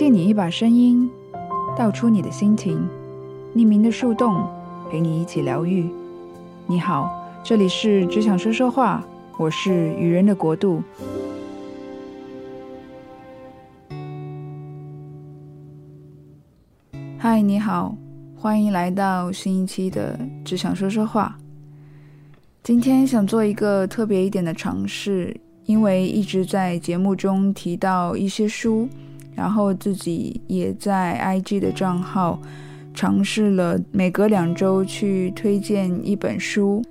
借你一把声音，道出你的心情。匿名的树洞，陪你一起疗愈。你好，这里是只想说说话，我是愚人的国度。嗨，你好，欢迎来到新一期的只想说说话。今天想做一个特别一点的尝试，因为一直在节目中提到一些书。然后自己也在 IG 的账号尝试了每隔两周去推荐一本书，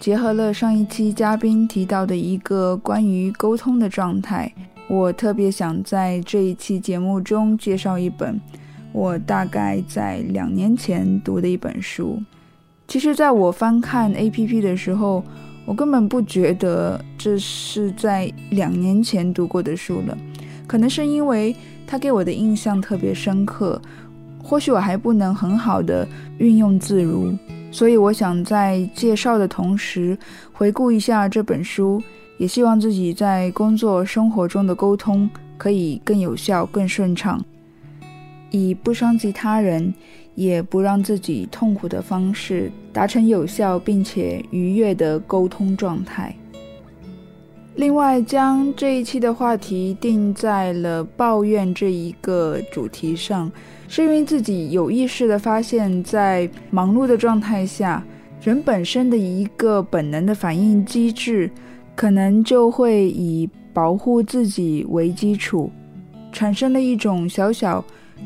结合了上一期嘉宾提到的一个关于沟通的状态，我特别想在这一期节目中介绍一本我大概在两年前读的一本书。其实，在我翻看 APP 的时候，我根本不觉得这是在两年前读过的书了。可能是因为他给我的印象特别深刻，或许我还不能很好的运用自如，所以我想在介绍的同时回顾一下这本书，也希望自己在工作生活中的沟通可以更有效、更顺畅，以不伤及他人，也不让自己痛苦的方式，达成有效并且愉悦的沟通状态。另外，将这一期的话题定在了抱怨这一个主题上，是因为自己有意识的发现，在忙碌的状态下，人本身的一个本能的反应机制，可能就会以保护自己为基础，产生了一种小小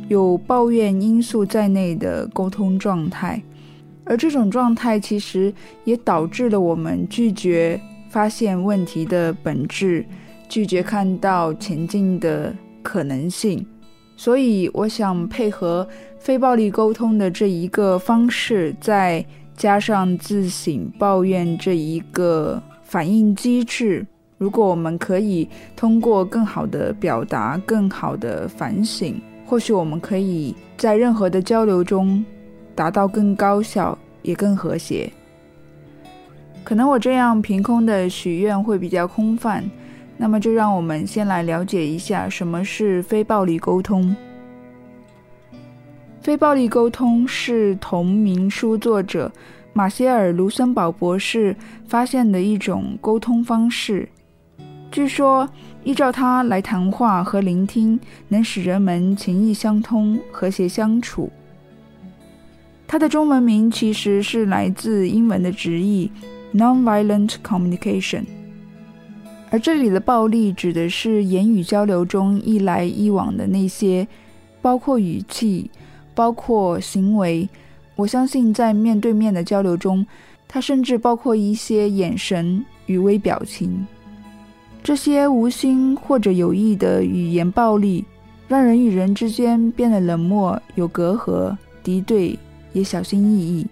有抱怨因素在内的沟通状态，而这种状态其实也导致了我们拒绝。发现问题的本质，拒绝看到前进的可能性，所以我想配合非暴力沟通的这一个方式，再加上自省抱怨这一个反应机制。如果我们可以通过更好的表达、更好的反省，或许我们可以在任何的交流中达到更高效，也更和谐。可能我这样凭空的许愿会比较空泛，那么就让我们先来了解一下什么是非暴力沟通。非暴力沟通是同名书作者马歇尔·卢森堡博士发现的一种沟通方式。据说，依照它来谈话和聆听，能使人们情意相通、和谐相处。它的中文名其实是来自英文的直译。Nonviolent communication，而这里的暴力指的是言语交流中一来一往的那些，包括语气，包括行为。我相信在面对面的交流中，它甚至包括一些眼神与微表情。这些无心或者有意的语言暴力，让人与人之间变得冷漠、有隔阂、敌对，也小心翼翼。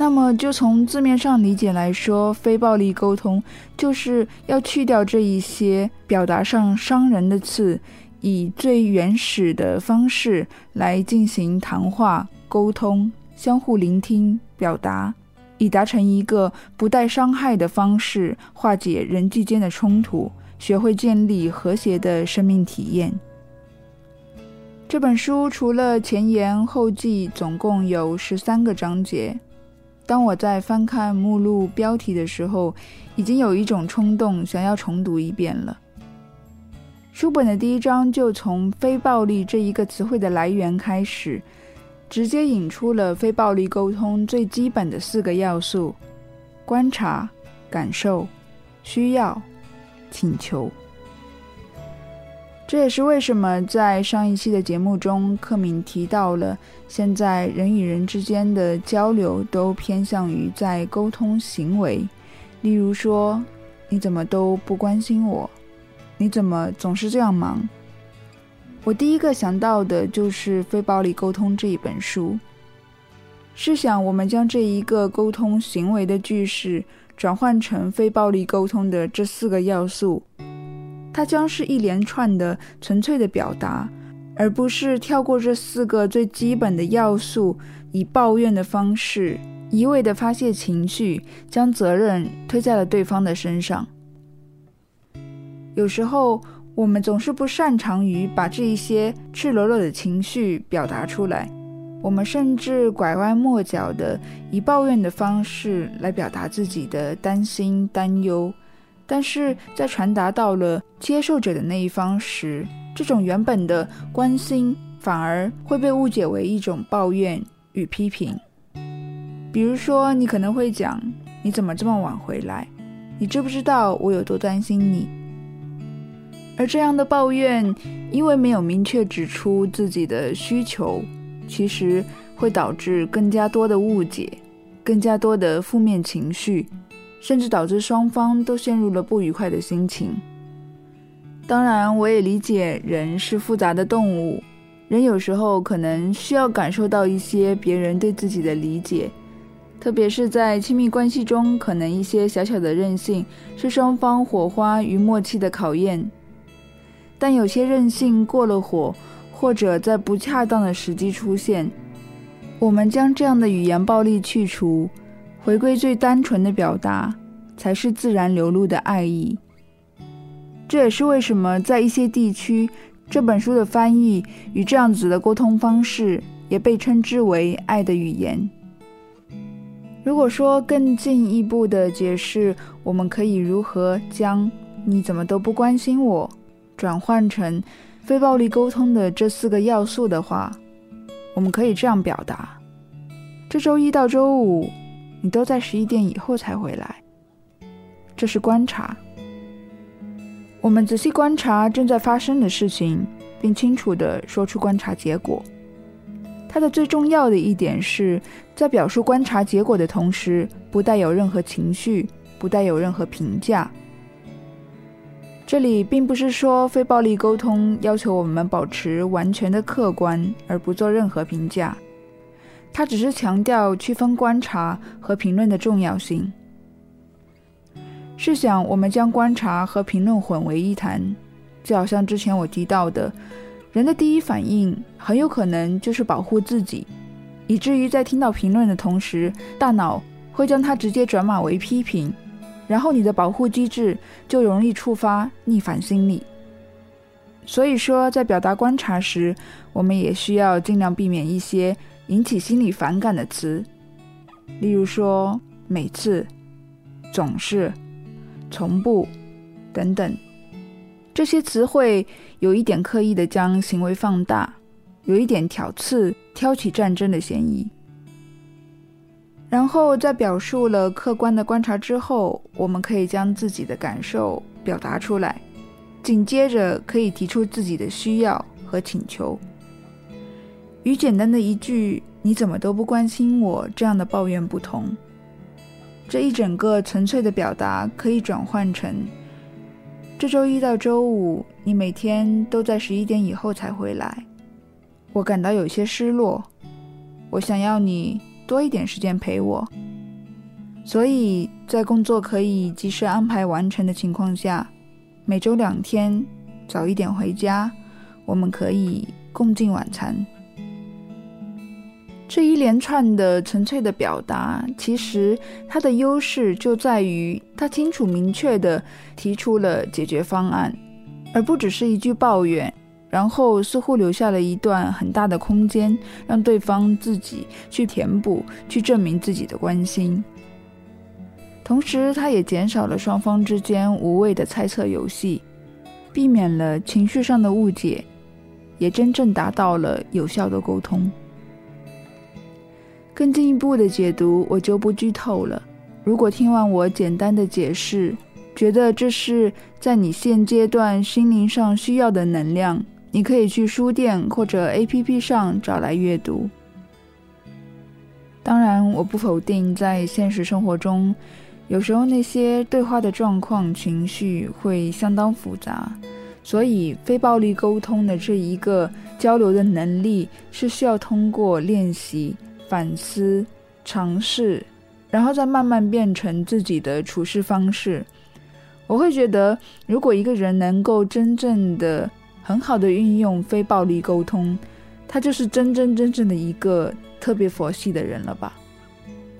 那么，就从字面上理解来说，非暴力沟通就是要去掉这一些表达上伤人的刺，以最原始的方式来进行谈话、沟通、相互聆听、表达，以达成一个不带伤害的方式化解人际间的冲突，学会建立和谐的生命体验。这本书除了前言后记，总共有十三个章节。当我在翻看目录标题的时候，已经有一种冲动想要重读一遍了。书本的第一章就从“非暴力”这一个词汇的来源开始，直接引出了非暴力沟通最基本的四个要素：观察、感受、需要、请求。这也是为什么在上一期的节目中，克敏提到了现在人与人之间的交流都偏向于在沟通行为，例如说你怎么都不关心我，你怎么总是这样忙？我第一个想到的就是《非暴力沟通》这一本书。试想，我们将这一个沟通行为的句式转换成非暴力沟通的这四个要素。它将是一连串的纯粹的表达，而不是跳过这四个最基本的要素，以抱怨的方式一味的发泄情绪，将责任推在了对方的身上。有时候，我们总是不擅长于把这一些赤裸裸的情绪表达出来。我们甚至拐弯抹角的以抱怨的方式来表达自己的担心、担忧，但是在传达到了接受者的那一方时，这种原本的关心反而会被误解为一种抱怨与批评。比如说，你可能会讲：“你怎么这么晚回来？你知不知道我有多担心你？”而这样的抱怨，因为没有明确指出自己的需求。其实会导致更加多的误解，更加多的负面情绪，甚至导致双方都陷入了不愉快的心情。当然，我也理解人是复杂的动物，人有时候可能需要感受到一些别人对自己的理解，特别是在亲密关系中，可能一些小小的任性是双方火花与默契的考验。但有些任性过了火。或者在不恰当的时机出现，我们将这样的语言暴力去除，回归最单纯的表达，才是自然流露的爱意。这也是为什么在一些地区，这本书的翻译与这样子的沟通方式也被称之为“爱的语言”。如果说更进一步的解释，我们可以如何将“你怎么都不关心我”转换成？非暴力沟通的这四个要素的话，我们可以这样表达：这周一到周五，你都在十一点以后才回来。这是观察。我们仔细观察正在发生的事情，并清楚地说出观察结果。它的最重要的一点是在表述观察结果的同时，不带有任何情绪，不带有任何评价。这里并不是说非暴力沟通要求我们保持完全的客观而不做任何评价，它只是强调区分观察和评论的重要性。试想，我们将观察和评论混为一谈，就好像之前我提到的，人的第一反应很有可能就是保护自己，以至于在听到评论的同时，大脑会将它直接转码为批评。然后你的保护机制就容易触发逆反心理。所以说，在表达观察时，我们也需要尽量避免一些引起心理反感的词，例如说“每次”“总是”“从不”等等。这些词汇有一点刻意的将行为放大，有一点挑刺、挑起战争的嫌疑。然后在表述了客观的观察之后，我们可以将自己的感受表达出来，紧接着可以提出自己的需要和请求。与简单的一句“你怎么都不关心我”这样的抱怨不同，这一整个纯粹的表达可以转换成：这周一到周五你每天都在十一点以后才回来，我感到有些失落，我想要你。多一点时间陪我，所以在工作可以及时安排完成的情况下，每周两天早一点回家，我们可以共进晚餐。这一连串的纯粹的表达，其实它的优势就在于它清楚明确的提出了解决方案，而不只是一句抱怨。然后似乎留下了一段很大的空间，让对方自己去填补、去证明自己的关心。同时，它也减少了双方之间无谓的猜测游戏，避免了情绪上的误解，也真正达到了有效的沟通。更进一步的解读，我就不剧透了。如果听完我简单的解释，觉得这是在你现阶段心灵上需要的能量。你可以去书店或者 APP 上找来阅读。当然，我不否定在现实生活中，有时候那些对话的状况、情绪会相当复杂，所以非暴力沟通的这一个交流的能力是需要通过练习、反思、尝试，然后再慢慢变成自己的处事方式。我会觉得，如果一个人能够真正的。很好的运用非暴力沟通，他就是真真正正的一个特别佛系的人了吧？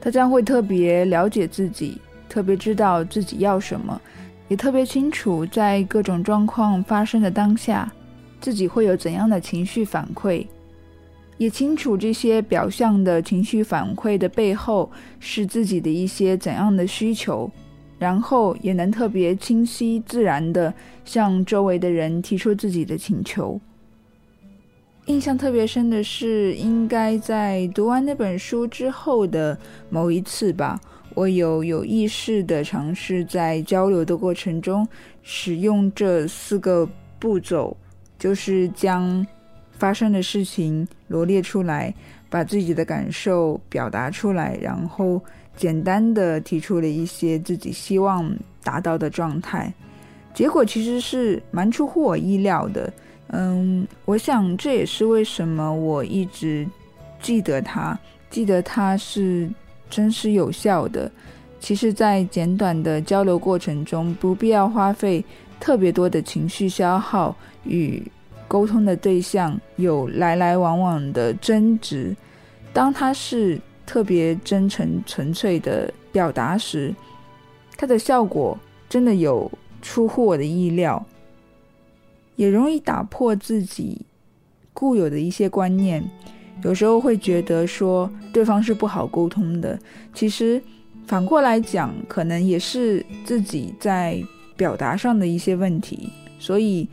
他将会特别了解自己，特别知道自己要什么，也特别清楚在各种状况发生的当下，自己会有怎样的情绪反馈，也清楚这些表象的情绪反馈的背后是自己的一些怎样的需求。然后也能特别清晰自然的向周围的人提出自己的请求。印象特别深的是，应该在读完那本书之后的某一次吧，我有有意识的尝试在交流的过程中使用这四个步骤，就是将发生的事情罗列出来，把自己的感受表达出来，然后。简单的提出了一些自己希望达到的状态，结果其实是蛮出乎我意料的。嗯，我想这也是为什么我一直记得它，记得它是真实有效的。其实，在简短的交流过程中，不必要花费特别多的情绪消耗，与沟通的对象有来来往往的争执。当他是。特别真诚纯粹的表达时，它的效果真的有出乎我的意料，也容易打破自己固有的一些观念。有时候会觉得说对方是不好沟通的，其实反过来讲，可能也是自己在表达上的一些问题。所以，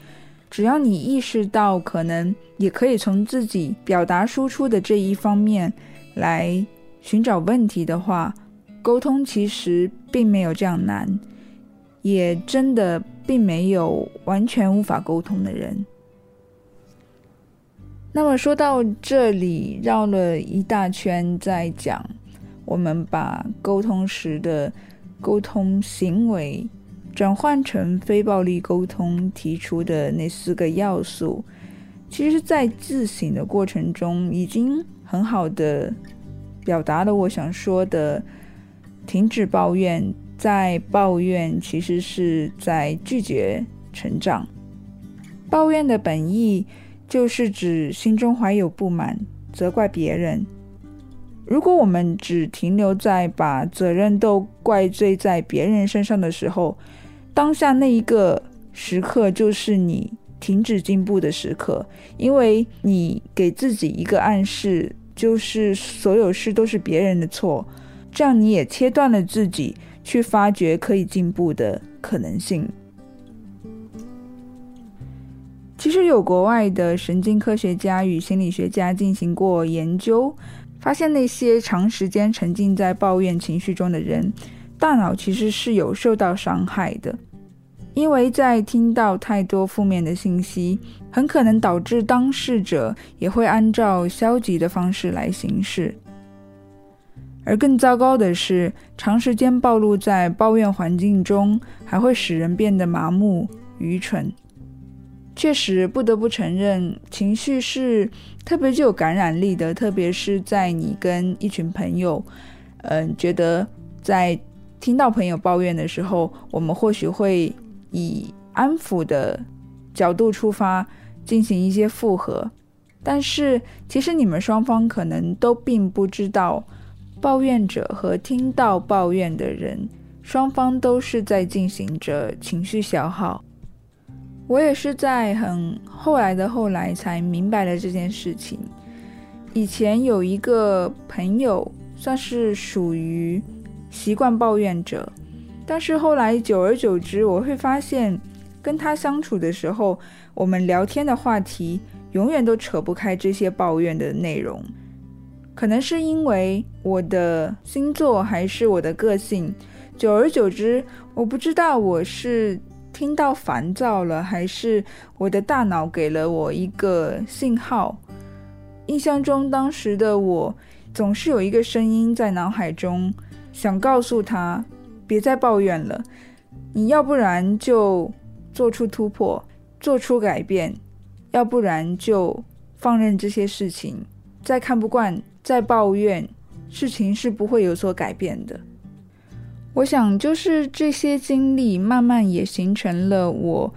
只要你意识到，可能也可以从自己表达输出的这一方面来。寻找问题的话，沟通其实并没有这样难，也真的并没有完全无法沟通的人。那么说到这里，绕了一大圈，在讲我们把沟通时的沟通行为转换成非暴力沟通提出的那四个要素，其实，在自省的过程中已经很好的。表达了我想说的，停止抱怨，在抱怨其实是在拒绝成长。抱怨的本意就是指心中怀有不满，责怪别人。如果我们只停留在把责任都怪罪在别人身上的时候，当下那一个时刻就是你停止进步的时刻，因为你给自己一个暗示。就是所有事都是别人的错，这样你也切断了自己去发掘可以进步的可能性。其实有国外的神经科学家与心理学家进行过研究，发现那些长时间沉浸在抱怨情绪中的人，大脑其实是有受到伤害的。因为在听到太多负面的信息，很可能导致当事者也会按照消极的方式来行事。而更糟糕的是，长时间暴露在抱怨环境中，还会使人变得麻木、愚蠢。确实，不得不承认，情绪是特别具有感染力的，特别是在你跟一群朋友，嗯，觉得在听到朋友抱怨的时候，我们或许会。以安抚的角度出发，进行一些复合，但是其实你们双方可能都并不知道，抱怨者和听到抱怨的人，双方都是在进行着情绪消耗。我也是在很后来的后来才明白了这件事情。以前有一个朋友，算是属于习惯抱怨者。但是后来久而久之，我会发现，跟他相处的时候，我们聊天的话题永远都扯不开这些抱怨的内容。可能是因为我的星座还是我的个性，久而久之，我不知道我是听到烦躁了，还是我的大脑给了我一个信号。印象中，当时的我总是有一个声音在脑海中，想告诉他。别再抱怨了，你要不然就做出突破，做出改变，要不然就放任这些事情。再看不惯，再抱怨，事情是不会有所改变的。我想，就是这些经历，慢慢也形成了我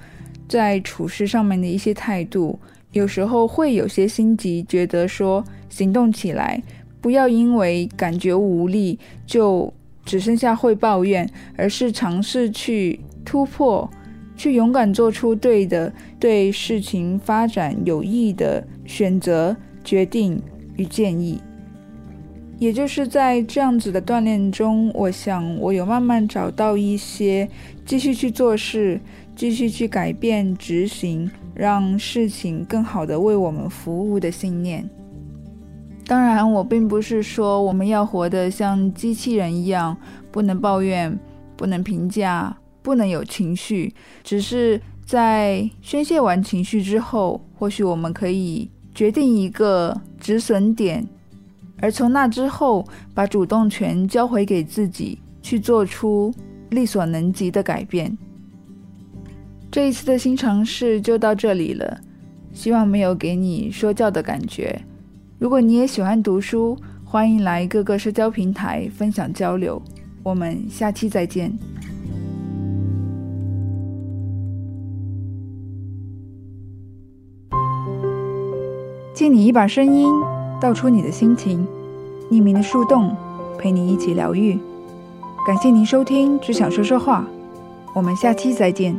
在处事上面的一些态度。有时候会有些心急，觉得说行动起来，不要因为感觉无力就。只剩下会抱怨，而是尝试去突破，去勇敢做出对的、对事情发展有益的选择、决定与建议。也就是在这样子的锻炼中，我想我有慢慢找到一些继续去做事、继续去改变、执行，让事情更好的为我们服务的信念。当然，我并不是说我们要活得像机器人一样，不能抱怨、不能评价、不能有情绪。只是在宣泄完情绪之后，或许我们可以决定一个止损点。而从那之后，把主动权交回给自己，去做出力所能及的改变。这一次的新尝试就到这里了，希望没有给你说教的感觉。如果你也喜欢读书，欢迎来各个社交平台分享交流。我们下期再见。借你一把声音。道出你的心情，匿名的树洞陪你一起疗愈。感谢您收听，只想说说话。我们下期再见。